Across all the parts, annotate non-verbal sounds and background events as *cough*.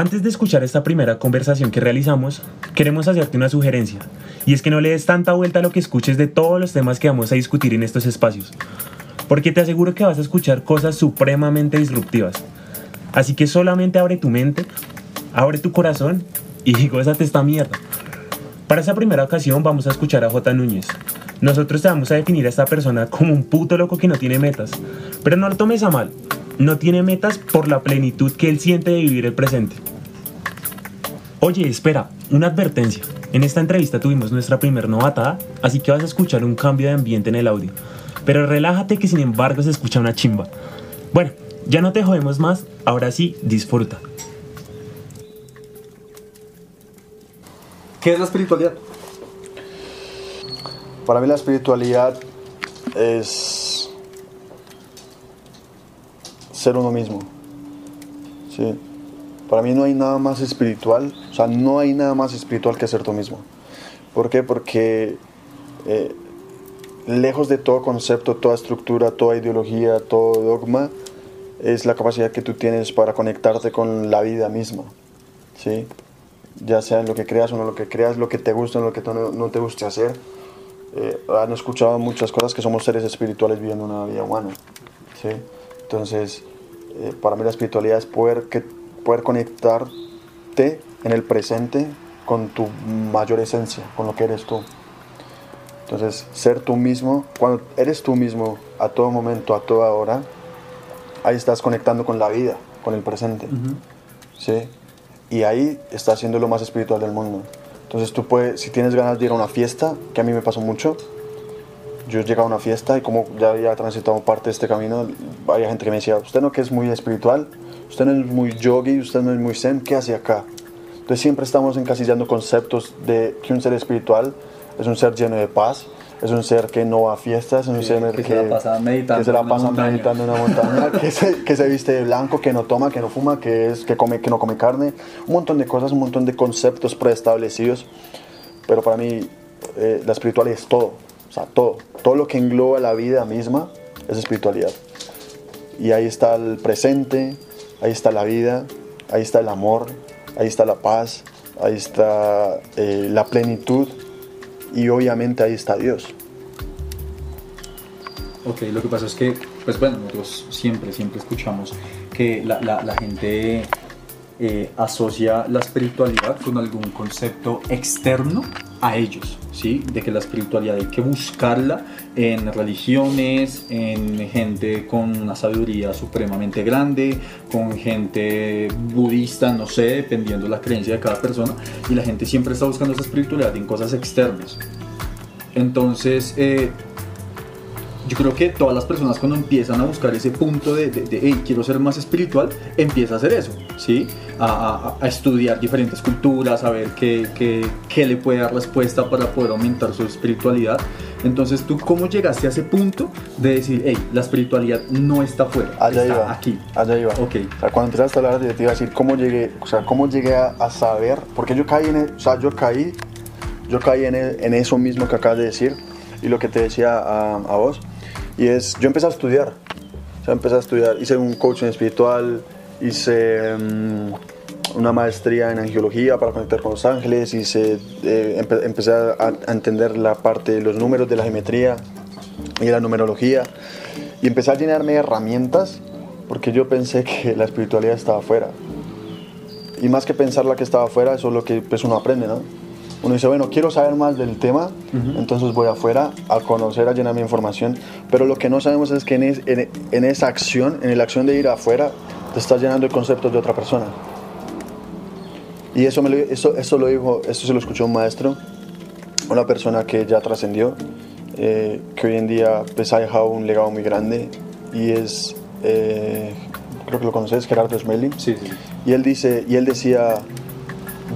Antes de escuchar esta primera conversación que realizamos, queremos hacerte una sugerencia, y es que no le des tanta vuelta a lo que escuches de todos los temas que vamos a discutir en estos espacios, porque te aseguro que vas a escuchar cosas supremamente disruptivas. Así que solamente abre tu mente, abre tu corazón y *laughs* gózate esta mierda. Para esa primera ocasión vamos a escuchar a J. Núñez. Nosotros te vamos a definir a esta persona como un puto loco que no tiene metas, pero no lo tomes a mal, no tiene metas por la plenitud que él siente de vivir el presente. Oye, espera, una advertencia. En esta entrevista tuvimos nuestra primer novatada, así que vas a escuchar un cambio de ambiente en el audio. Pero relájate que sin embargo se escucha una chimba. Bueno, ya no te jodemos más, ahora sí, disfruta. ¿Qué es la espiritualidad? Para mí la espiritualidad es ser uno mismo. Sí. Para mí no hay nada más espiritual, o sea, no hay nada más espiritual que ser tú mismo. ¿Por qué? Porque eh, lejos de todo concepto, toda estructura, toda ideología, todo dogma, es la capacidad que tú tienes para conectarte con la vida misma. ¿sí? Ya sea en lo que creas o no lo que creas, lo que te gusta o lo que no, no te guste hacer. Eh, han escuchado muchas cosas que somos seres espirituales viviendo una vida humana. ¿sí? Entonces, eh, para mí la espiritualidad es poder, que, poder conectarte en el presente con tu mayor esencia, con lo que eres tú. Entonces, ser tú mismo, cuando eres tú mismo a todo momento, a toda hora, ahí estás conectando con la vida, con el presente. ¿sí? Y ahí estás siendo lo más espiritual del mundo. Entonces tú puedes, si tienes ganas de ir a una fiesta, que a mí me pasó mucho, yo llegaba a una fiesta y como ya había transitado parte de este camino, había gente que me decía, usted no que es muy espiritual, usted no es muy yogi, usted no es muy zen, ¿qué hace acá? Entonces siempre estamos encasillando conceptos de que un ser espiritual es un ser lleno de paz, es un ser que no va a fiestas, es un ser que, se la pasa meditando, que se la en pasa meditando en una montaña, que, se, que se viste de blanco, que no toma, que no fuma, que, es, que, come, que no come carne, un montón de cosas, un montón de conceptos preestablecidos, pero para mí eh, la espiritualidad es todo, o sea, todo, todo lo que engloba la vida misma es espiritualidad. Y ahí está el presente, ahí está la vida, ahí está el amor, ahí está la paz, ahí está eh, la plenitud y obviamente ahí está Dios. Ok, lo que pasa es que, pues bueno, nosotros siempre, siempre escuchamos que la, gente eh, asocia la espiritualidad con algún concepto externo a ellos, ¿sí? De que la espiritualidad hay que buscarla en religiones, en gente con una sabiduría supremamente grande, con gente budista, no sé, dependiendo de la creencia de cada persona, y la gente siempre está buscando esa espiritualidad en cosas externas. Entonces, eh, yo creo que todas las personas cuando empiezan a buscar ese punto de, de, de, "Hey, quiero ser más espiritual, empieza a hacer eso, ¿sí? A, a- a estudiar diferentes culturas, a ver qué, qué, qué le puede dar respuesta para poder aumentar su espiritualidad. Entonces, ¿tú cómo llegaste a ese punto de decir, hey, la espiritualidad no está afuera, Allá está iba. aquí? Allá iba. Ok. O sea, cuando empezaste a hablar, yo te iba a decir cómo llegué, o sea, cómo llegué a, a saber, porque yo caí en, e- o sea, yo caí, yo caí en, e- en eso mismo que acabas de decir y lo que te decía a, a vos, y es, yo empecé a estudiar, o sea, empecé a estudiar, hice un coaching espiritual, hice mm, una maestría en angiología para conectar con los ángeles, hice, eh, empe- empecé a, a entender la parte de los números de la geometría y la numerología y empecé a llenarme de herramientas porque yo pensé que la espiritualidad estaba afuera. Y más que pensar la que estaba afuera, eso es lo que pues, uno aprende, ¿no? Uno dice, bueno, quiero saber más del tema, entonces voy afuera a conocer, a llenarme de información, pero lo que no sabemos es que en, es- en- en esa acción, en la acción de ir afuera, te estás llenando de conceptos de otra persona. Y eso, me lo, eso, eso lo dijo, eso se lo escuchó un maestro, una persona que ya trascendió, eh, que hoy en día pues, ha dejado un legado muy grande y es, eh, creo que lo conoces, Gerardo Smelling. Sí, sí. Y él, dice, y él decía,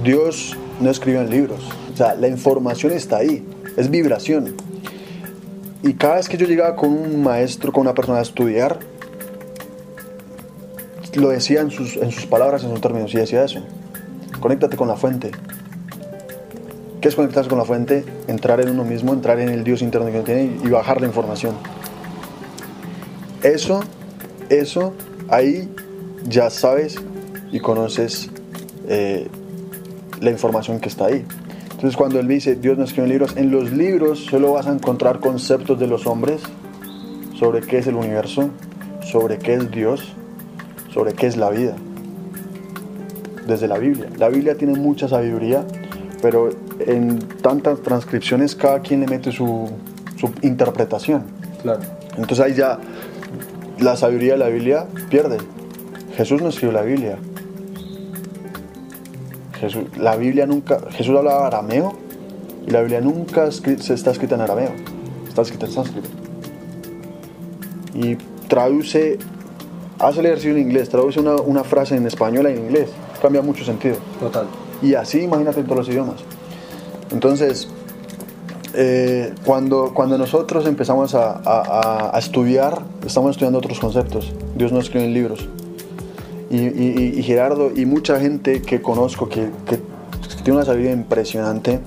Dios no escribió en libros, o sea, la información está ahí, es vibración. Y cada vez que yo llegaba con un maestro, con una persona a estudiar, lo decía en sus, en sus palabras, en sus términos, y decía eso, conéctate con la fuente. ¿Qué es conectarse con la fuente? Entrar en uno mismo, entrar en el Dios interno que uno tiene y bajar la información. Eso, eso, ahí ya sabes y conoces eh, la información que está ahí. Entonces cuando él dice, Dios no escribe libros, en los libros solo vas a encontrar conceptos de los hombres sobre qué es el universo, sobre qué es Dios, sobre qué es la vida. Desde la Biblia. La Biblia tiene mucha sabiduría, pero en tantas transcripciones cada quien le mete su, su interpretación. Claro. Entonces ahí ya la sabiduría de la Biblia pierde. Jesús no escribió la Biblia. Jesús, la Biblia nunca, Jesús hablaba arameo y la Biblia nunca escri- se está escrita en arameo, está escrita en sánscrito. Y traduce, hace el ejercicio en inglés, traduce una, una frase en español en inglés, cambia mucho sentido. Total. Y así imagínate en todos los idiomas. Entonces, eh, cuando, cuando nosotros empezamos a, a- a- a estudiar, estamos estudiando otros conceptos. Dios no escribe en libros. Y, y- y- y Gerardo y mucha gente que conozco que, que tiene una sabiduría impresionante,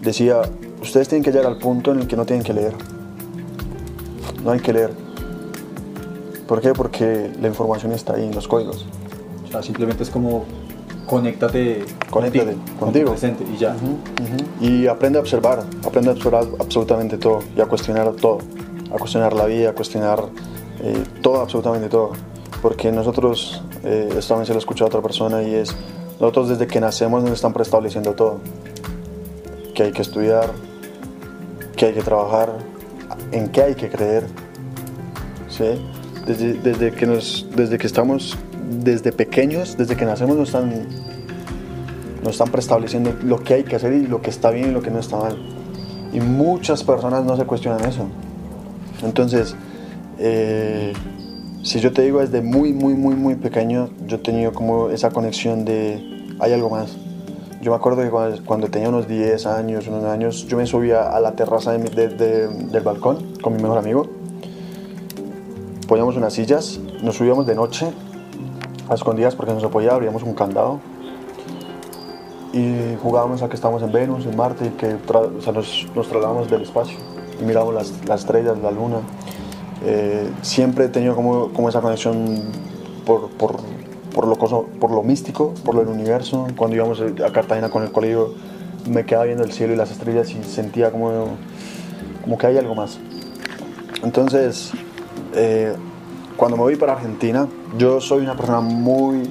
decía, ustedes tienen que llegar al punto en el que no tienen que leer. No hay que leer. ¿Por qué? Porque la información está ahí en los códigos. O sea, simplemente es como conéctate, Conéctate contigo, con tu contigo. presente y ya. Ujú. Y aprende a observar, aprende a observar absolutamente todo y a cuestionar todo, a cuestionar la vida, a cuestionar eh, todo, absolutamente todo. Porque nosotros, eh, esto también se lo he escuchado a otra persona y es, nosotros desde que nacemos nos están preestableciendo todo. Que hay que estudiar, que hay que trabajar, en qué hay que creer. ¿sí? Desde, desde, que nos, desde que estamos, desde pequeños, desde que nacemos nos están nos están preestableciendo lo que hay que hacer y lo que está bien y lo que no está mal. Y muchas personas no se cuestionan eso. Entonces, eh, si yo te digo desde muy, muy, muy, muy pequeño, yo he tenido como esa conexión de hay algo más. Yo me acuerdo que cuando, cuando tenía unos 10 años, unos años, yo me subía a la terraza de mi- de- de- del balcón con mi mejor amigo. Poníamos unas sillas, nos subíamos de noche a escondidas porque no se podía, abríamos un candado y jugábamos a que estábamos en Venus, en Marte, y que o sea, nos, nos trasladábamos del espacio y mirábamos las, las estrellas, la luna. Eh, siempre he tenido como, como esa conexión por, por, por, lo coso- por lo místico, por lo del universo. Cuando íbamos a Cartagena con el colegio, me quedaba viendo el cielo y las estrellas y sentía como, como que hay algo más. Entonces, eh, cuando me voy para Argentina, yo soy una persona muy,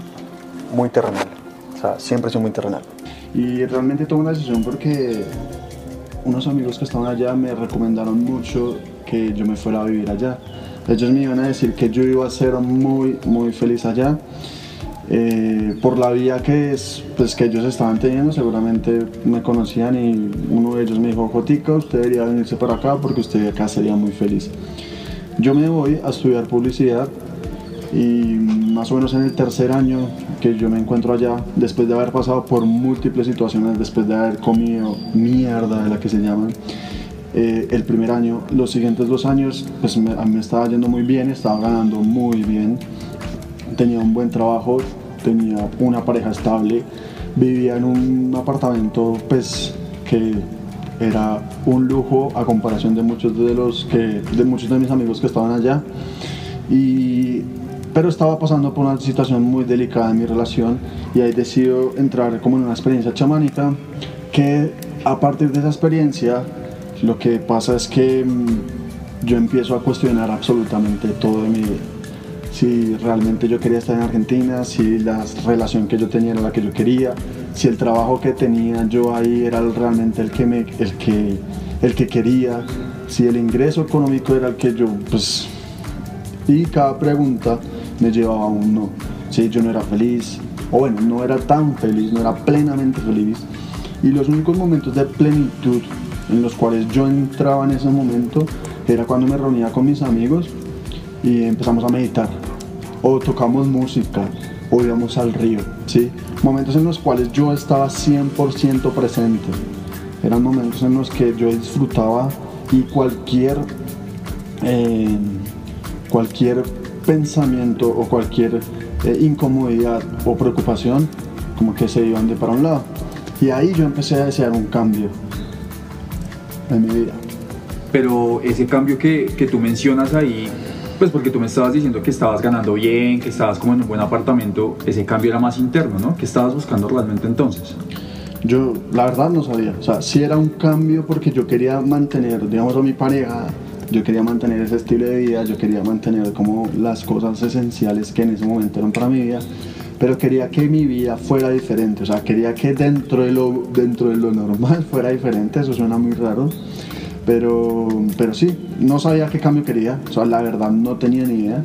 muy terrenal. O sea, siempre soy muy terrenal. Y realmente tomé una decisión porque unos amigos que estaban allá me recomendaron mucho que yo me fuera a vivir allá. Ellos me iban a decir que yo iba a ser muy, muy feliz allá. Eh, por la vía que, es, pues, que ellos estaban teniendo, seguramente me conocían y uno de ellos me dijo, Jotica, usted debería venirse para acá porque usted acá sería muy feliz. Yo me voy a estudiar publicidad y más o menos en el tercer año que yo me encuentro allá, después de haber pasado por múltiples situaciones, después de haber comido mierda de la que se llaman, eh, el primer año, los siguientes dos años, pues me, a mí me estaba yendo muy bien, estaba ganando muy bien, tenía un buen trabajo, tenía una pareja estable, vivía en un apartamento pues que era un lujo a comparación de muchos de los que de muchos de mis amigos que estaban allá. Y pero estaba pasando por una situación muy delicada en mi relación y ahí decido entrar como en una experiencia chamánica que a partir de esa experiencia lo que pasa es que mm, yo empiezo a cuestionar absolutamente todo de mi vida si realmente yo quería estar en Argentina, si la relación que yo tenía era la que yo quería, si el trabajo que tenía yo ahí era realmente el que, me, el que, el que quería, si el ingreso económico era el que yo, pues... Y cada pregunta me llevaba a un no. Si yo no era feliz, o bueno, no era tan feliz, no era plenamente feliz. Y los únicos momentos de plenitud en los cuales yo entraba en ese momento era cuando me reunía con mis amigos y empezamos a meditar o tocamos música o íbamos al río, ¿sí? Momentos en los cuales yo estaba 100% presente. Eran momentos en los que yo disfrutaba y cualquier, eh, cualquier pensamiento o cualquier eh, incomodidad o preocupación como que se iban de para un lado. Y ahí yo empecé a desear un cambio en mi vida. Pero ese cambio que, que tú mencionas ahí, Pues porque tú me estabas diciendo que estabas ganando bien, que estabas como en un buen apartamento, ese cambio era más interno, ¿no? ¿Qué estabas buscando realmente entonces? Yo, la verdad, no sabía. O sea, sí era un cambio porque yo quería mantener, digamos, a mi pareja, yo quería mantener ese estilo de vida, yo quería mantener como las cosas esenciales que en ese momento eran para mi vida, pero quería que mi vida fuera diferente. O sea, quería que dentro de lo, dentro de lo normal *laughs* fuera diferente. Eso suena muy raro. Pero, pero sí, no sabía qué cambio quería, o sea, la verdad no tenía ni idea.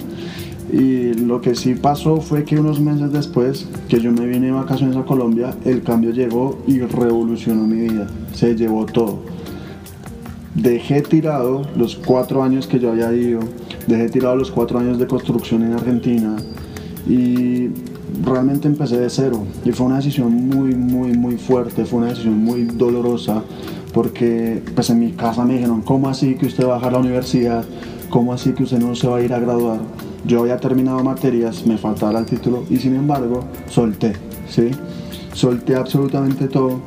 Y lo que sí pasó fue que unos meses después que yo me vine de vacaciones a Colombia, el cambio llegó y revolucionó mi vida, se llevó todo. Dejé tirado los cuatro años que yo había ido, dejé tirado los cuatro años de construcción en Argentina y realmente empecé de cero. Y fue una decisión muy, muy, muy fuerte, fue una decisión muy dolorosa porque pues en mi casa me dijeron, ¿cómo así que usted va a dejar la universidad? ¿Cómo así que usted no se va a ir a graduar? Yo había terminado materias, me faltaba el título y sin embargo solté, ¿sí? Solté absolutamente todo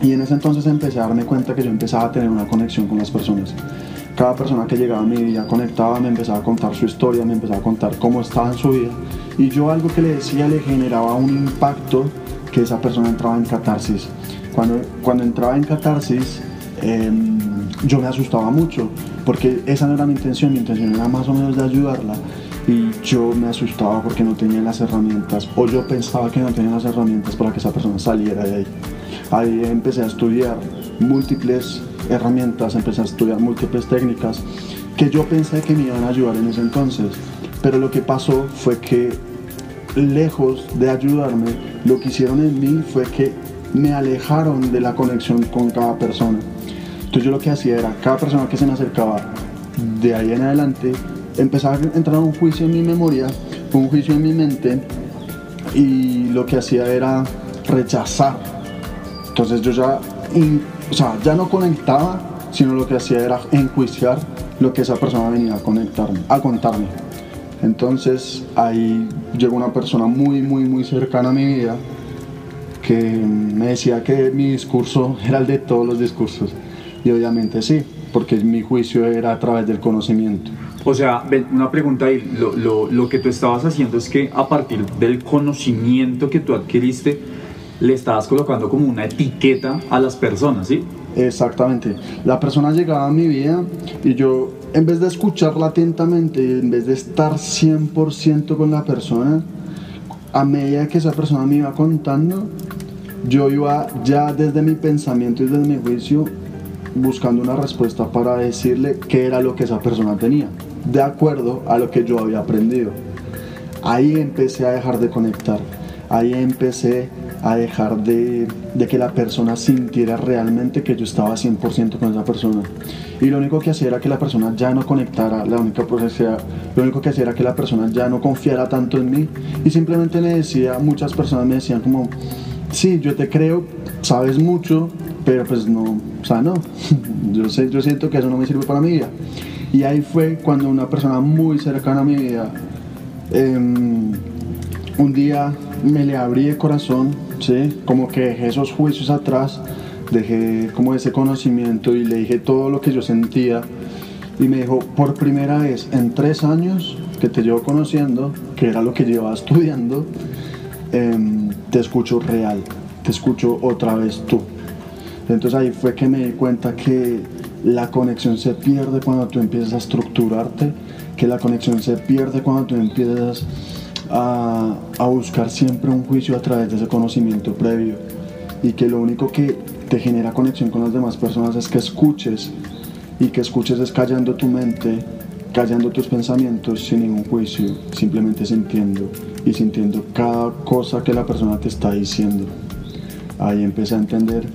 y en ese entonces empecé a darme cuenta que yo empezaba a tener una conexión con las personas. Cada persona que llegaba a mi vida conectaba, me empezaba a contar su historia, me empezaba a contar cómo estaba en su vida y yo algo que le decía le generaba un impacto que esa persona entraba en catarsis. Cuando, cuando entraba en catarsis, em, yo me asustaba mucho, porque esa no era mi intención, mi intención era más o menos de ayudarla. Y yo me asustaba porque no tenía las herramientas, o yo pensaba que no tenía las herramientas para que esa persona saliera de ahí. Ahí empecé a estudiar múltiples herramientas, empecé a estudiar múltiples técnicas que yo pensé que me iban a ayudar en ese entonces. Pero lo que pasó fue que lejos de ayudarme, lo que hicieron en mí fue que me alejaron de la conexión con cada persona. Entonces yo lo que hacía era, cada persona que se me acercaba de ahí en adelante, empezaba a entrar un juicio en mi memoria, un juicio en mi mente, y lo que hacía era rechazar. Entonces yo ya, o sea, ya no conectaba, sino lo que hacía era enjuiciar lo que esa persona venía a conectarme, a contarme. Entonces ahí llegó una persona muy, muy, muy cercana a mi vida que me decía que mi discurso *laughs* era el de todos los discursos. Y obviamente sí, porque mi juicio era a través del conocimiento. O sea, una pregunta ahí, lo, lo, lo, que tú estabas haciendo es que a partir del conocimiento que tú adquiriste, le estabas colocando como una etiqueta a las personas, ¿sí? Exactamente. La persona llegaba a mi vida y yo, en vez de escucharla atentamente, en vez de estar 100% con la persona, a medida que esa persona me iba contando, yo iba ya desde mi pensamiento y desde mi juicio buscando una respuesta para decirle qué era lo que esa persona tenía, de acuerdo a lo que yo había aprendido. Ahí empecé a dejar de conectar, ahí empecé a dejar de, que la persona sintiera realmente que yo estaba 100% con esa persona. Y lo único que hacía era que la persona ya no conectara, la única lo único que hacía era que la persona ya no confiara tanto en mí y simplemente me decía, muchas personas me decían como, sí, yo te creo, sabes mucho, pero pues no, o sea, no, *laughs* yo, sé, yo siento que eso no me sirve para mi vida. Y ahí fue cuando una persona muy cercana a mi vida, em, un día me le abrí el corazón, ¿sí? como que dejé esos juicios atrás, dejé como ese conocimiento y le dije todo lo que yo sentía. Y me dijo, por primera vez en tres años que te llevo conociendo, que era lo que llevaba estudiando, Em, te escucho real, te escucho otra vez tú. Entonces ahí fue que me di cuenta que la conexión se pierde cuando tú empiezas a estructurarte, que la conexión se pierde cuando tú empiezas a, buscar siempre un juicio a través de ese conocimiento previo y que lo único que te genera conexión con las demás personas es que escuches y que escuches es callando tu mente, callando tus pensamientos sin ningún juicio, simplemente sintiendo y sintiendo cada cosa que la persona te está diciendo. Ahí empecé a entender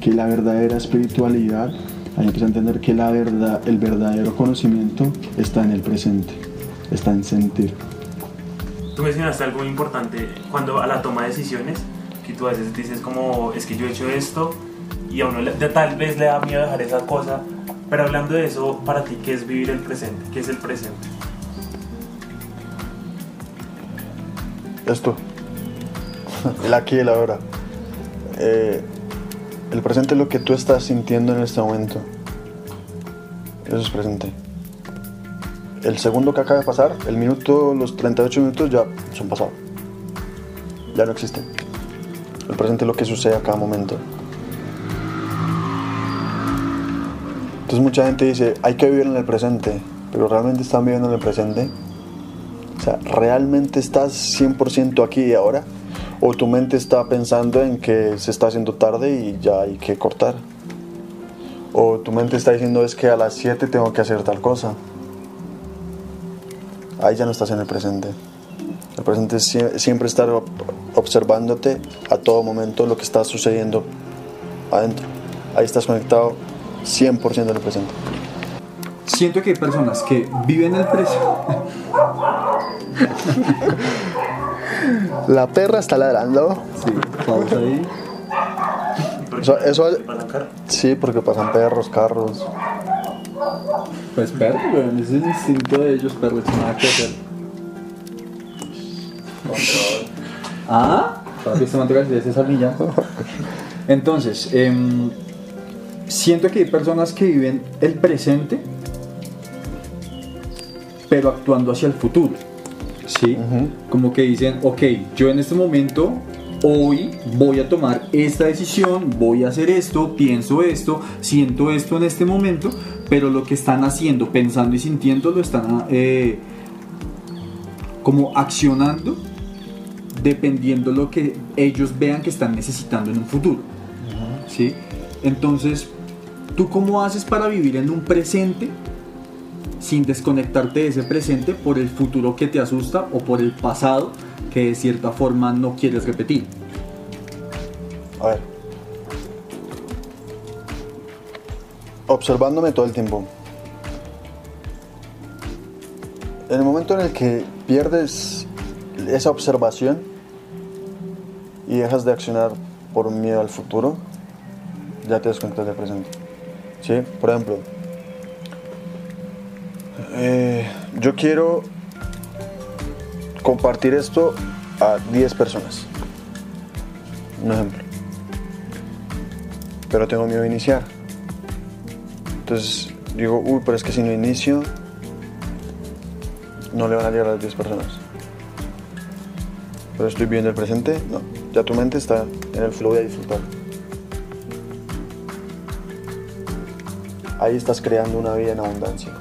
que la verdadera espiritualidad, ahí empecé a entender que la verdad, el verdadero conocimiento está en el presente, está en sentir. Tú mencionaste algo muy importante cuando a la toma de decisiones, que tú a veces dices como, es que yo he hecho esto y a uno tal vez le da miedo dejar esa cosa, pero hablando de eso, para ti, ¿qué es vivir el presente? ¿Qué es el presente? esto, el aquí y el ahora. Eh, el presente es lo que tú estás sintiendo en este momento. Eso es presente. El segundo que acaba de pasar, el minuto, los 38 minutos ya son pasados. Ya no existen. El presente es lo que sucede a cada momento. Entonces mucha gente dice, hay que vivir en el presente, pero ¿realmente están viviendo en el presente? O sea, ¿realmente estás 100% aquí y ahora? ¿O tu mente está pensando en que se está haciendo tarde y ya hay que cortar? ¿O tu mente está diciendo es que a las 7 tengo que hacer tal cosa? Ahí ya no estás en el presente. El presente es sie- siempre estar ob- observándote a todo momento lo que está sucediendo adentro. Ahí estás conectado 100% en el presente. Siento que hay personas que viven el presente. *laughs* La perra está ladrando. Sí, pausa ahí. Eso, eso- sí, porque pasan perros, carros. Pues perro, weón, ese es el instinto de ellos, perro, es nada que hacer. Ah, papi, este manto de esa milla. Entonces, em, siento que hay personas que viven el presente, pero actuando hacia el futuro. ¿Sí? Como que dicen, ok, yo en este momento, hoy voy a tomar esta decisión, voy a hacer esto, pienso esto, siento esto en este momento, pero lo que están haciendo, pensando y sintiendo, lo están eh, como accionando dependiendo lo que ellos vean que están necesitando en un futuro. ¿Sí? Entonces, ¿tú cómo haces para vivir en un presente sin desconectarte de ese presente por el futuro que te asusta o por el pasado que de cierta forma no quieres repetir? A ver. Observándome todo el tiempo. En el momento en el que pierdes esa observación y dejas de accionar por miedo al futuro, ya te desconectas del presente. ¿Sí? Por ejemplo, eh, yo quiero compartir esto a 10 personas. Un ejemplo. Pero tengo miedo de iniciar. Entonces digo, uy, pero es que si no inicio, no le van a llegar a las 10 personas. Pero estoy viviendo el presente, no. Ya tu mente está en el flow de disfrutar. Ahí estás creando una vida en abundancia.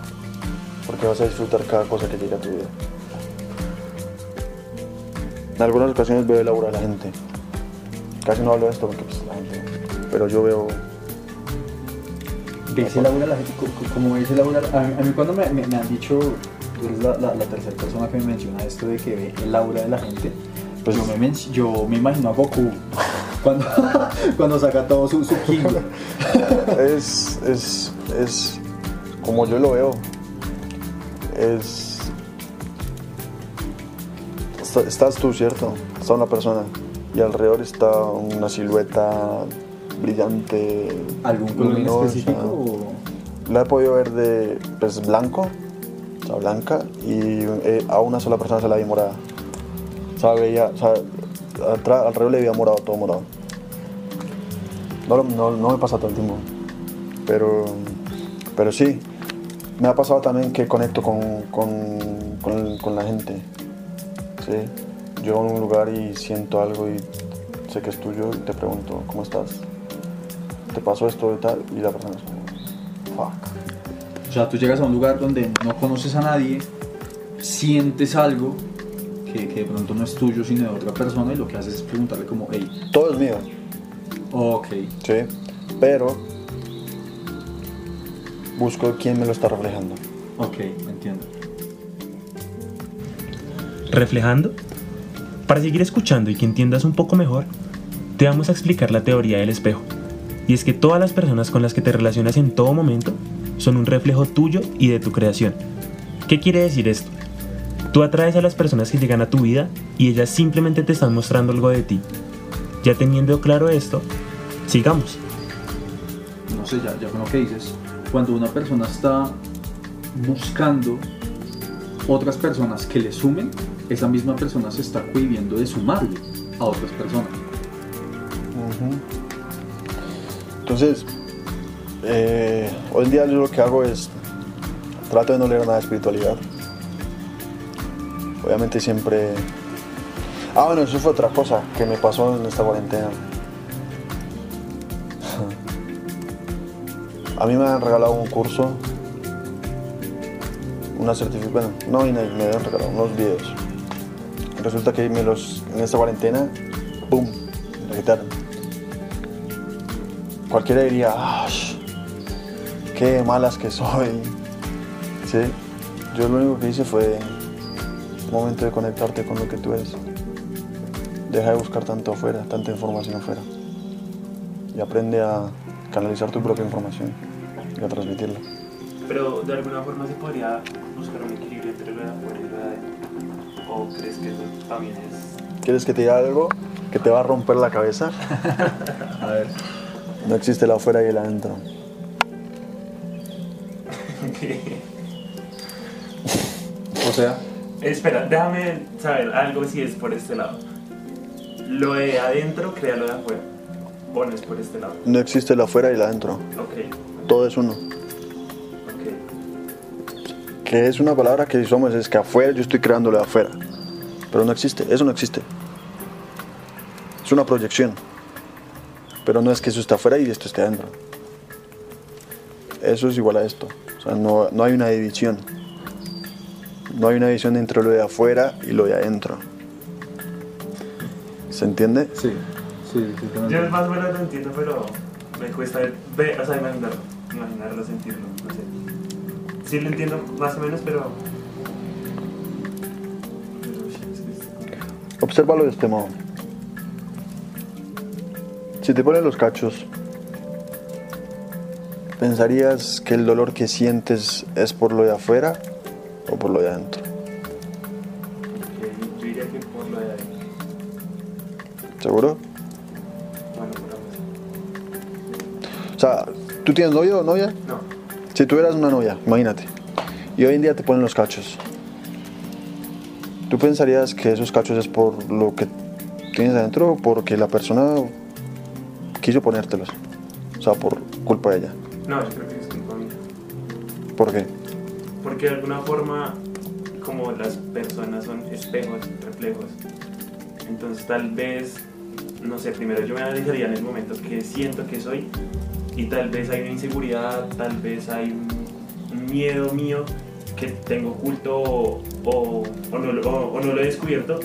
Porque vas a disfrutar cada cosa que llega a tu vida. En algunas ocasiones veo el aura de la gente. Casi no hablo de esto porque pues, la gente. Pero yo veo. ¿Ves el aura la gente? co- co- ¿Cómo es el aura? A mí, a mí cuando me, me- me han dicho, tú eres la, la- la tercera persona que me menciona esto de que ve el aura de la gente, pues yo me, men- yo me imagino a Goku *laughs* cuando, *laughs* cuando saca todo su, su *laughs* es, es, es como yo lo veo. Es. está- estás tú, ¿cierto? Está una persona. Y alrededor está una silueta brillante. ¿Algún color luminosa. específico? o- La he podido ver de pues, blanco, o sea, blanca, y eh, a una sola persona se la vi morada. O sea, veía, o sea, atra- alrededor le veía morado, todo morado. No, no, no me pasa todo el tiempo, pero, pero sí. Me ha pasado también que conecto con, con, con- con la gente. ¿sí? Llego a un lugar y siento algo y sé que es tuyo y te pregunto, ¿cómo estás? ¿Te pasó esto y tal? Y la persona es como, fuck. O sea, tú llegas a un lugar donde no conoces a nadie, sientes algo que, que de pronto no es tuyo sino de otra persona y lo que haces es preguntarle como, hey, Todo es mío, ok, ¿sí? Pero busco quién me lo está reflejando. ok, entiendo. Reflejando. Para seguir escuchando y que entiendas un poco mejor, te vamos a explicar la teoría del espejo. Y es que todas las personas con las que te relacionas en todo momento son un reflejo tuyo y de tu creación. ¿Qué quiere decir esto? Tú atraes a las personas que llegan a tu vida y ellas simplemente te están mostrando algo de ti. Ya teniendo claro esto, sigamos. no sé, ya, ya con lo que dices, cuando una persona está buscando otras personas que le sumen, esa misma persona se está cohibiendo de sumarle a otras personas. Entonces, eh, hoy en día yo lo que hago es trato de no leer nada de espiritualidad. obviamente siempre... Ah, bueno, eso fue otra cosa que me pasó en esta cuarentena. *laughs* A mí me han regalado un curso, una certificación, bueno, no, y me habían regalado unos videos. Resulta que me los, en esta cuarentena, ¡pum!, me quitaron. Cualquiera diría, "Ah, qué malas que soy. Sí, yo lo único que hice fue un momento de conectarte con lo que tú eres. Deja de buscar tanto afuera, tanta información afuera. Y aprende a canalizar tu propia información y a transmitirla. Pero de alguna forma se podría buscar un equilibrio entre lo de afuera y lo de adentro. ¿O crees que eso también es.? ¿Quieres que te diga algo que te va a romper la cabeza? *laughs* A ver. No existe el afuera y el adentro. O sea, Espera, déjame saber algo si es por este lado. Lo de adentro crea lo de afuera. O no es por este lado. No existe el afuera y el adentro. Ok, Todo es uno. ok. Que es una palabra que somos, es que afuera yo estoy creando lo de afuera. Pero no existe, eso no existe. Es una proyección. Pero no es que eso esté afuera y esto esté adentro. Eso es igual a esto. O sea, no, no hay una división. No hay una división entre lo de afuera y lo de adentro. ¿Se entiende? sí. Sí, sí, Yo más o menos lo entiendo, pero me cuesta ver, o sea, imaginarlo, imaginarlo, sentirlo, no sé. Sí lo entiendo más o menos, pero... está. Obsérvalo de este modo. Si te ponen los cachos, ¿pensarías que el dolor que sientes es por lo de afuera o por lo de adentro? Yo diría que por lo de adentro. ¿Seguro? Bueno, por ahora. O sea, ¿tú tienes novio o novia? No, Si tuvieras una novia, imagínate, y hoy en día te ponen los cachos, ¿tú pensarías que esos cachos es por lo que tienes adentro o porque la persona quiso ponértelos? O sea, por culpa de ella. no, yo creo que es culpa mía. ¿Por qué? Porque de alguna forma, como las personas son espejos, reflejos, entonces tal vez, no sé, primero yo me analizaría en el momento que siento que soy y tal vez hay una inseguridad, tal vez hay un, miedo mío que tengo oculto o, o- o no, lo- o- o no lo he descubierto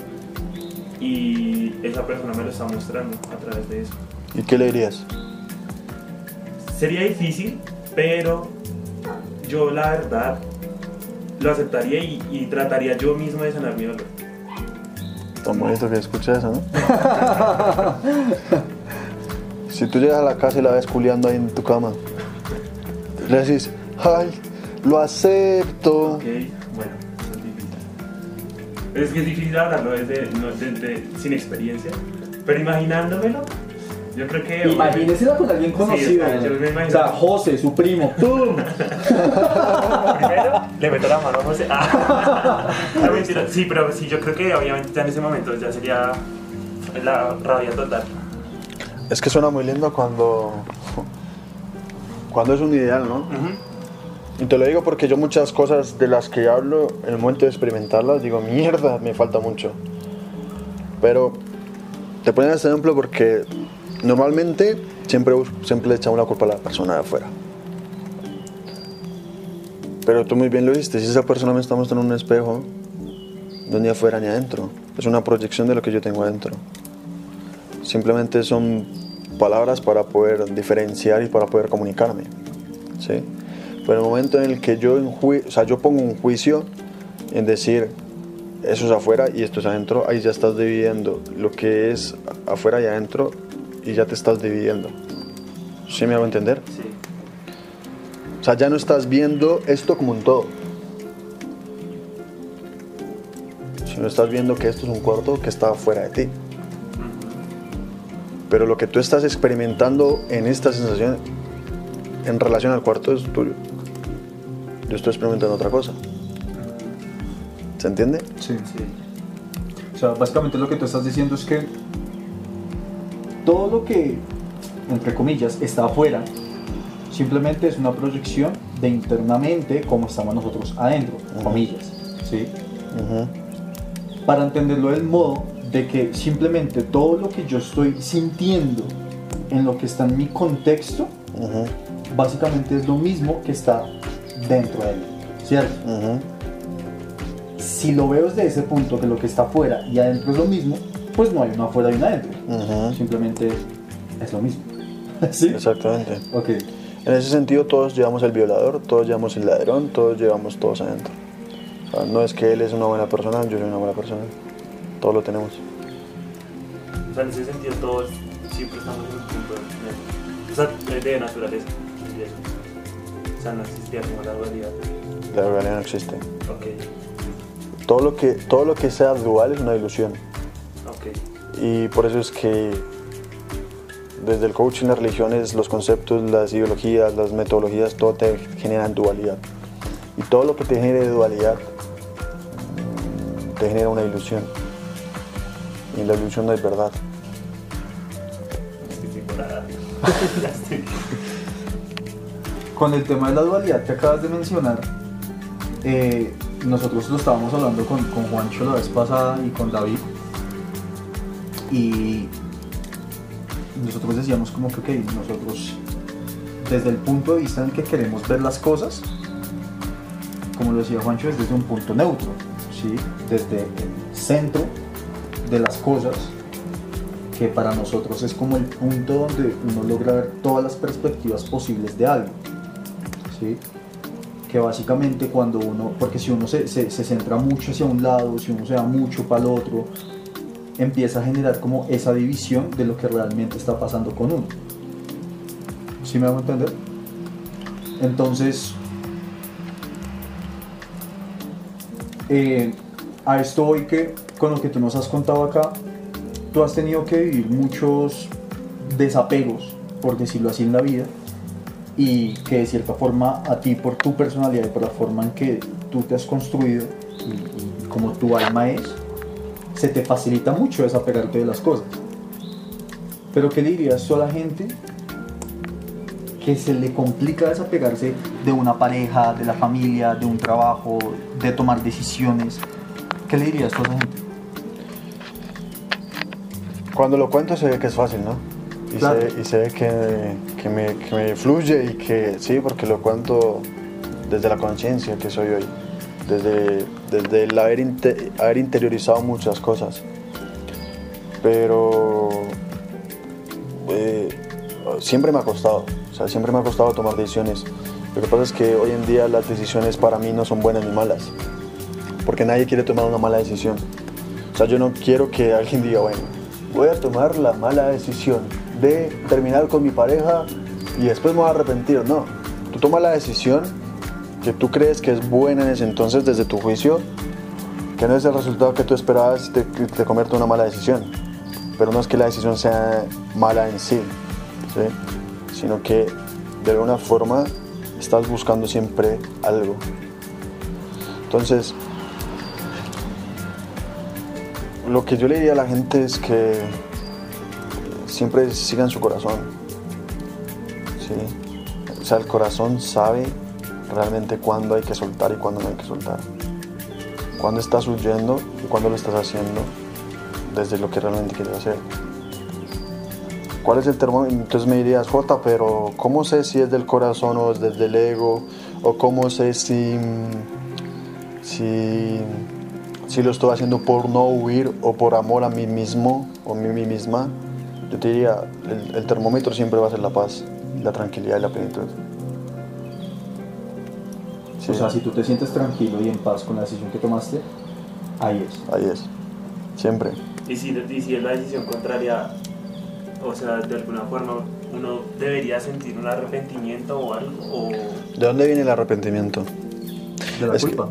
y esa persona me lo está mostrando a través de eso. ¿Y qué le dirías? Sería difícil, pero yo la verdad lo aceptaría y, y trataría yo mismo de sanar mi dolor. Tan bonito que escucha eso, ¿no? *laughs* si tú llegas a la casa y la ves culiando ahí en tu cama, le decís, ay, lo acepto. Ok, bueno, es difícil. Es que es difícil hablarlo desde, no, desde- sin experiencia, pero imaginándomelo, yo creo que... Imagínensela con alguien conocido. Sí, yo me ¿no? imagino. o sea, José, su primo. ¡Pum! *laughs* Primero le meto la mano a José. *laughs* Ah, no, mentira. Sí, pero sí, yo creo que obviamente ya en ese momento ya sería la rabia total. Es que suena muy lindo cuando, cuando es un ideal, ¿no? Y te lo digo porque yo muchas cosas de las que hablo, en el momento de experimentarlas, digo, mierda, me falta mucho. Pero te pongo este ejemplo porque normalmente siempre, siempre le echamos la culpa a la persona de afuera. Pero tú muy bien lo viste, si esa persona me está mostrando un espejo, no ni afuera ni adentro, es una proyección de lo que yo tengo adentro. Simplemente son palabras para poder diferenciar y para poder comunicarme. ¿sí? Pero el momento en el que yo, o sea, yo pongo un juicio en decir eso es afuera y esto es adentro, ahí ya estás dividiendo lo que es afuera y adentro y ya te estás dividiendo. ¿Sí me hago entender? Sí. O sea, ya no estás viendo esto como un todo. Sino estás viendo que esto es un cuarto que está fuera de ti. Pero lo que tú estás experimentando en esta sensación en relación al cuarto es tuyo. Yo estoy experimentando otra cosa. ¿Se entiende? Sí. Sí. O sea, básicamente lo que tú estás diciendo es que todo lo que, entre comillas, está afuera, simplemente es una proyección de internamente cómo estamos nosotros adentro, Ujú. comillas. ¿sí? Para entenderlo del modo de que simplemente todo lo que yo estoy sintiendo en lo que está en mi contexto, básicamente es lo mismo que está dentro de él, ¿cierto? Si lo veo desde ese punto que lo que está afuera y adentro es lo mismo, pues no hay una afuera y una adentro. Simplemente es lo mismo. *laughs* ¿Sí? Exactamente. Ok. En ese sentido, todos llevamos el violador, todos llevamos el ladrón, todos llevamos todos adentro. O sea, no es que él es una buena persona, yo soy una buena persona. Todos lo tenemos. O sea, en ese sentido todos siempre estamos en un punto de, o sea, de naturaleza. O sea, no existía como la dualidad. La realidad no existe. Ok, Todo lo que, todo lo que sea dual es una ilusión. Y por eso es que desde el coaching, las religiones, los conceptos, las ideologías, las metodologías, todo te generan dualidad. Y todo lo que te genere dualidad te genera una ilusión. Y la ilusión no hay verdad. *laughs* Con el tema de la dualidad que acabas de mencionar, eh, nosotros lo estábamos hablando con, con Juancho la vez pasada y con David. Y nosotros decíamos como que, ok, nosotros desde el punto de vista en que queremos ver las cosas, como lo decía Juancho, es desde un punto neutro, ¿sí? desde el centro de las cosas, que para nosotros es como el punto donde uno logra ver todas las perspectivas posibles de algo. ¿sí? Que básicamente cuando uno, porque si uno se, se- se centra mucho hacia un lado, si uno se va mucho para el otro, empieza a generar como esa división de lo que realmente está pasando con uno. ¿Sí me hago entender? Entonces, eh, a esto voy que con lo que tú nos has contado acá, tú has tenido que vivir muchos desapegos, por decirlo así, en la vida, y que de cierta forma a ti, por tu personalidad y por la forma en que tú te has construido y como tu alma es, se te facilita mucho desapegarte de las cosas. Pero ¿qué le dirías tú a la gente que se le complica desapegarse de una pareja, de la familia, de un trabajo, de tomar decisiones? ¿Qué le dirías tú a esa gente? Cuando lo cuento se ve que es fácil, ¿no? Y, Claro. se, y se ve que, que me, que me fluye y que sí, porque lo cuento desde la conciencia que soy hoy, desde, desde el haber, inte- haber interiorizado muchas cosas. Pero eh, siempre me ha costado, o sea, siempre me ha costado tomar decisiones. Lo que pasa es que hoy en día las decisiones para mí no son buenas ni malas, porque nadie quiere tomar una mala decisión. O sea, yo no quiero que alguien diga, bueno, voy a tomar la mala decisión de terminar con mi pareja y después me voy a arrepentir. No, tú tomas la decisión que tú crees que es buena en ese entonces desde tu juicio, que no es el resultado que tú esperabas que te convierte en una mala decisión. Pero no es que la decisión sea mala en sí, sino que de alguna forma estás buscando siempre algo. Entonces, lo que yo le diría a la gente es que siempre sigan su corazón. O sea, el corazón sabe realmente cuándo hay que soltar y cuándo no hay que soltar. Cuándo estás huyendo y cuándo lo estás haciendo desde lo que realmente quieres hacer. ¿Cuál es el termómetro? Entonces me dirías, Jota, pero ¿cómo sé si es del corazón o es desde el ego? ¿O cómo sé si, si, lo estoy haciendo por no huir o por amor a mí mismo o a mí misma? Yo te diría, el termómetro siempre va a ser la paz, la tranquilidad y la plenitud. Sí, O sea, si tú te sientes tranquilo y en paz con la decisión que tomaste, ahí es. ahí es, siempre. Y si, y si es la decisión contraria, o sea, de alguna forma uno debería sentir un arrepentimiento o algo, o ¿De dónde viene el arrepentimiento? De la Es que- culpa.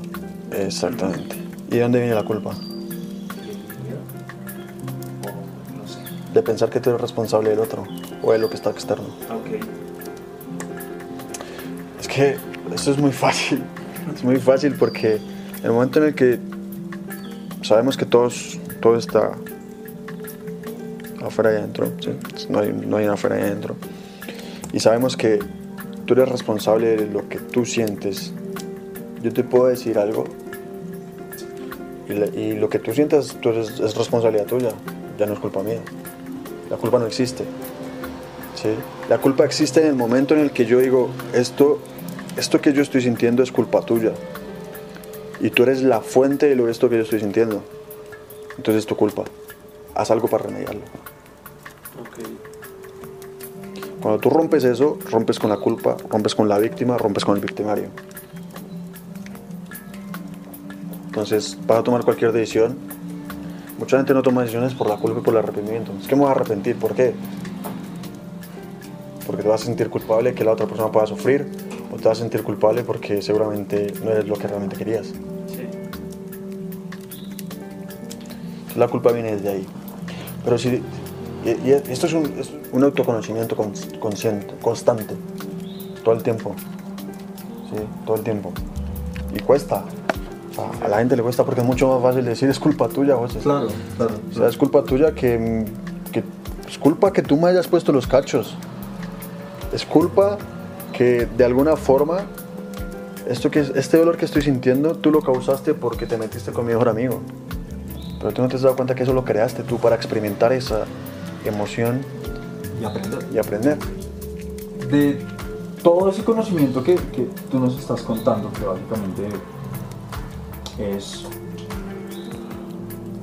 Exactamente. ¿Y de dónde viene la culpa? miedo, o no sé. De pensar que tú eres responsable del otro o de lo que está externo. Ok. Es que eso es muy fácil. Es muy fácil porque el momento en el que sabemos que todos, todo está afuera y adentro, ¿sí? no, hay, no hay un afuera y adentro, y sabemos que tú eres responsable de lo que tú sientes, yo te puedo decir algo Y, y lo que tú sientas tú eres- es responsabilidad tuya, ya no es culpa mía. La culpa no existe. ¿sí? La culpa existe en el momento en el que yo digo, esto, esto que yo estoy sintiendo es culpa tuya. Y tú eres la fuente de lo esto que yo estoy sintiendo. Entonces es tu culpa. Haz algo para remediarlo. Cuando tú rompes eso, rompes con la culpa, rompes con la víctima, rompes con el victimario. Entonces, para tomar cualquier decisión, mucha gente no toma decisiones por la culpa y por el arrepentimiento. Es que me voy a arrepentir, ¿por qué? Porque te vas a sentir culpable de que la otra persona pueda sufrir, o te vas a sentir culpable porque seguramente no eres lo que realmente querías. Entonces, la culpa viene desde ahí. Pero si, y, y esto es un, es un autoconocimiento cons- consciente, constante, todo el tiempo. Sí, todo el tiempo. Y cuesta. A la gente le cuesta porque es mucho más fácil decir es culpa tuya, José. Claro, claro. O sea, es culpa tuya que, que es culpa que tú me hayas puesto los cachos. Es culpa que de alguna forma esto que este dolor que estoy sintiendo tú lo causaste porque te metiste con mi mejor amigo. Pero tú no te has dado cuenta que eso lo creaste tú para experimentar esa emoción Y aprender. y aprender. de todo ese conocimiento que, que tú nos estás contando, que básicamente es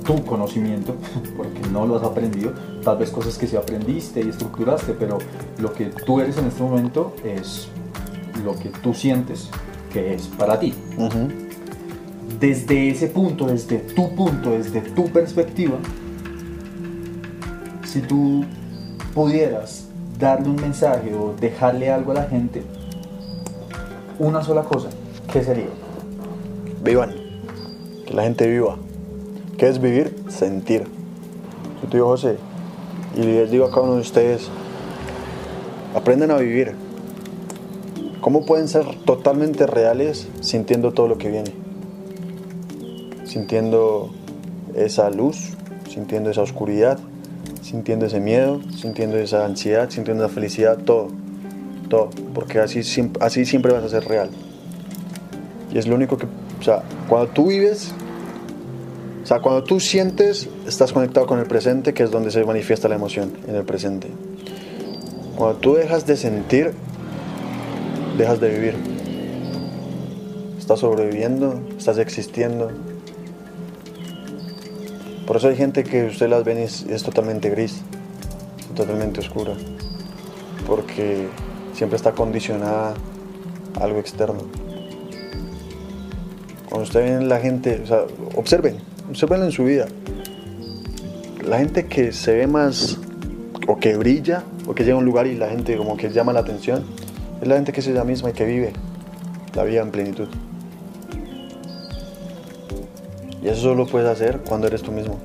tu conocimiento, *laughs* porque no lo has aprendido, tal vez cosas que sí aprendiste y estructuraste, pero lo que tú eres en este momento es lo que tú sientes que es para ti. Desde ese punto, desde tu punto, desde tu perspectiva, si tú pudieras darle un mensaje o dejarle algo a la gente, una sola cosa, ¿qué sería? Vivan. Que la gente viva. ¿Qué es vivir? Sentir. Yo te digo, José, y les digo a cada uno de ustedes, aprendan a vivir. ¿Cómo pueden ser totalmente reales sintiendo todo lo que viene? Sintiendo esa luz, sintiendo esa oscuridad, sintiendo ese miedo, sintiendo esa ansiedad, sintiendo esa felicidad, todo. Todo. Porque así, así siempre vas a ser real. Y es lo único que, o sea, cuando tú vives, o sea, cuando tú sientes, estás conectado con el presente, que es donde se manifiesta la emoción, en el presente. Cuando tú dejas de sentir, dejas de vivir. Estás sobreviviendo, estás existiendo. Por eso hay gente que usted las ven y es, totalmente gris, totalmente oscura. Porque siempre está condicionada a algo externo. Cuando usted ven la gente, o sea, observen, observen en su vida. La gente que se ve más o que brilla o que llega a un lugar y la gente como que llama la atención, es la gente que es ella misma y que vive la vida en plenitud. Y eso solo puedes hacer cuando eres tú mismo,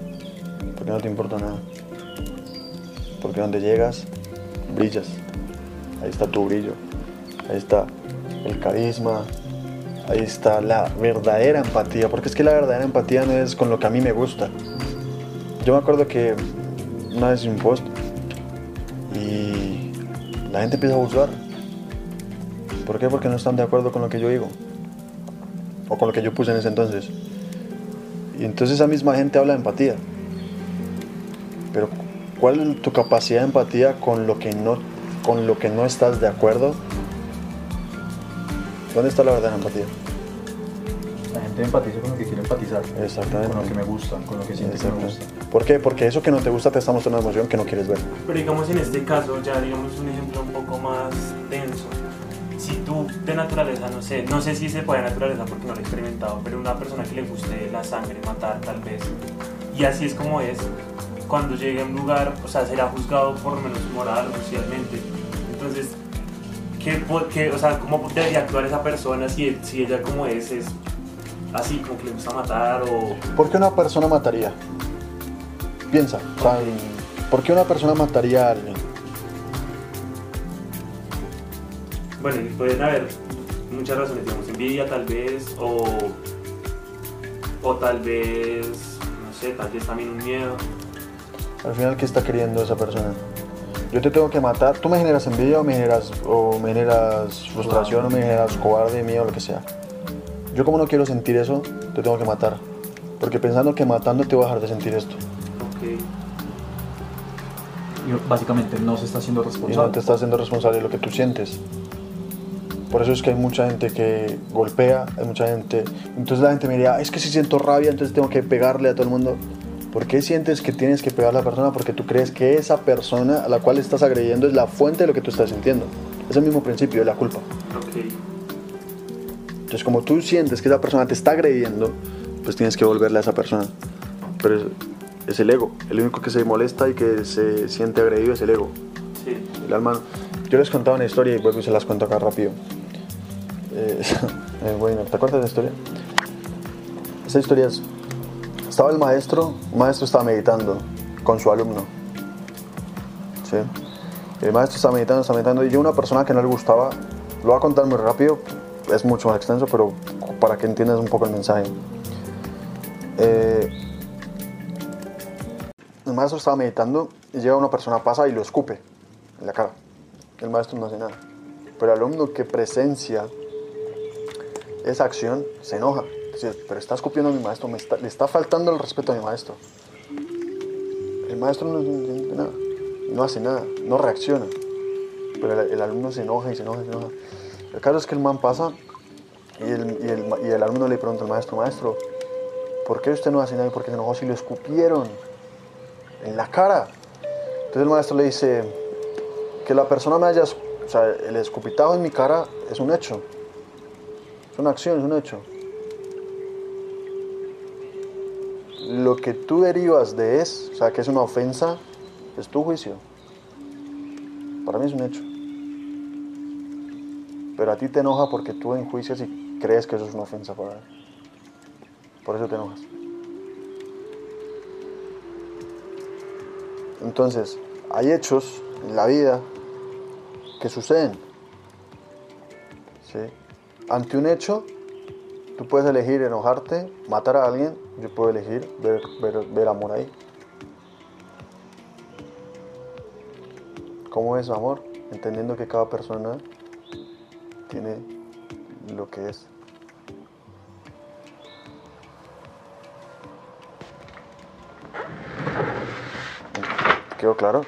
porque no te importa nada. Porque donde llegas, brillas. Ahí está tu brillo, ahí está el carisma, ahí está la verdadera empatía, porque es que la verdadera empatía no es con lo que a mí me gusta. Yo me acuerdo que una vez un post y la gente empieza a juzgar. ¿Por qué? Porque no están de acuerdo con lo que yo digo o con lo que yo puse en ese entonces. Y entonces esa misma gente habla de empatía. Pero ¿cuál es tu capacidad de empatía con lo que no, con lo que no estás de acuerdo? ¿Dónde está la verdadera empatía? La gente empatiza con lo que quiere empatizar, Exactamente. con lo que me gusta, con lo que siente que me gusta. ¿Por qué? Porque eso que no te gusta te está mostrando una emoción que no quieres ver. Pero digamos en este caso, ya digamos un ejemplo un poco más denso. Si tú de naturaleza, no sé, no sé si se puede de naturaleza porque no lo he experimentado, pero una persona que le guste la sangre, matar tal vez, y así es como es, cuando llegue a un lugar, o sea, será juzgado por lo menos moral, socialmente. Entonces, ¿qué, qué- o sea, ¿cómo debería actuar esa persona si, si ella como es, es así, como que le gusta matar o... ¿Por qué una persona mataría? Piensa, o sea, ¿por qué una persona mataría a alguien? Bueno, pueden haber muchas razones, digamos, envidia tal vez, o, o tal vez, no sé, tal vez también un miedo. Al final, ¿qué está queriendo esa persona? Yo te tengo que matar, tú me generas envidia o me generas, o me generas frustración o me generas cobarde, miedo, lo que sea. Yo como no quiero sentir eso, te tengo que matar. Porque pensando que matando te va a dejar de sentir esto. Y básicamente no se está haciendo Y no responsable. te estás haciendo responsable de lo que tú sientes. Por eso es que hay mucha gente que golpea, hay mucha gente... Entonces la gente me diría, "Ah, es que si siento rabia, entonces tengo que pegarle a todo el mundo. ¿Por qué sientes que tienes que pegarle a la persona? Porque tú crees que esa persona a la cual estás agrediendo es la fuente de lo que tú estás sintiendo. Es el mismo principio de la culpa. Entonces, como tú sientes que esa persona te está agrediendo, pues tienes que volverle a esa persona. Pero es, es el ego. El único que se molesta y que se siente agredido es el ego. El alma. Yo les contaba una historia y vuelvo y se las cuento acá rápido. Eh, *laughs* eh, bueno, ¿te acuerdas de la historia? Esa historia es. Estaba el maestro, el maestro estaba meditando con su alumno. ¿Sí? El maestro estaba meditando, estaba meditando y yo, una persona que no le gustaba, lo voy a contar muy rápido, es mucho más extenso, pero para que entiendas un poco el mensaje. Eh, el maestro estaba meditando y llega una persona, pasa y lo escupe en la cara. El maestro no hace nada. Pero el alumno que presencia esa acción se enoja. Pero está escupiendo a mi maestro, le está faltando el respeto a mi maestro. El maestro no hace nada, no reacciona. Pero el, alumno se enoja y se enoja y se enoja. El caso es que el man pasa y el, y el y el alumno le pregunta al maestro, maestro, ¿por qué usted no hace nada y por qué se enojó si lo escupieron en la cara? Entonces el maestro le dice, que la persona me haya, o sea, el escupitajo en mi cara es un hecho. Es una acción, es un hecho. Lo que tú derivas de es, o sea, que es una ofensa, es tu juicio. Para mí es un hecho. Pero a ti te enoja porque tú enjuicias y crees que eso es una ofensa para él. Por eso te enojas. Entonces, hay hechos en la vida que suceden. ¿sí? Ante un hecho, tú puedes elegir enojarte, matar a alguien, yo puedo elegir ver, amor ahí. ¿Cómo es amor? Entendiendo que cada persona tiene lo que es. ¿Quedó claro?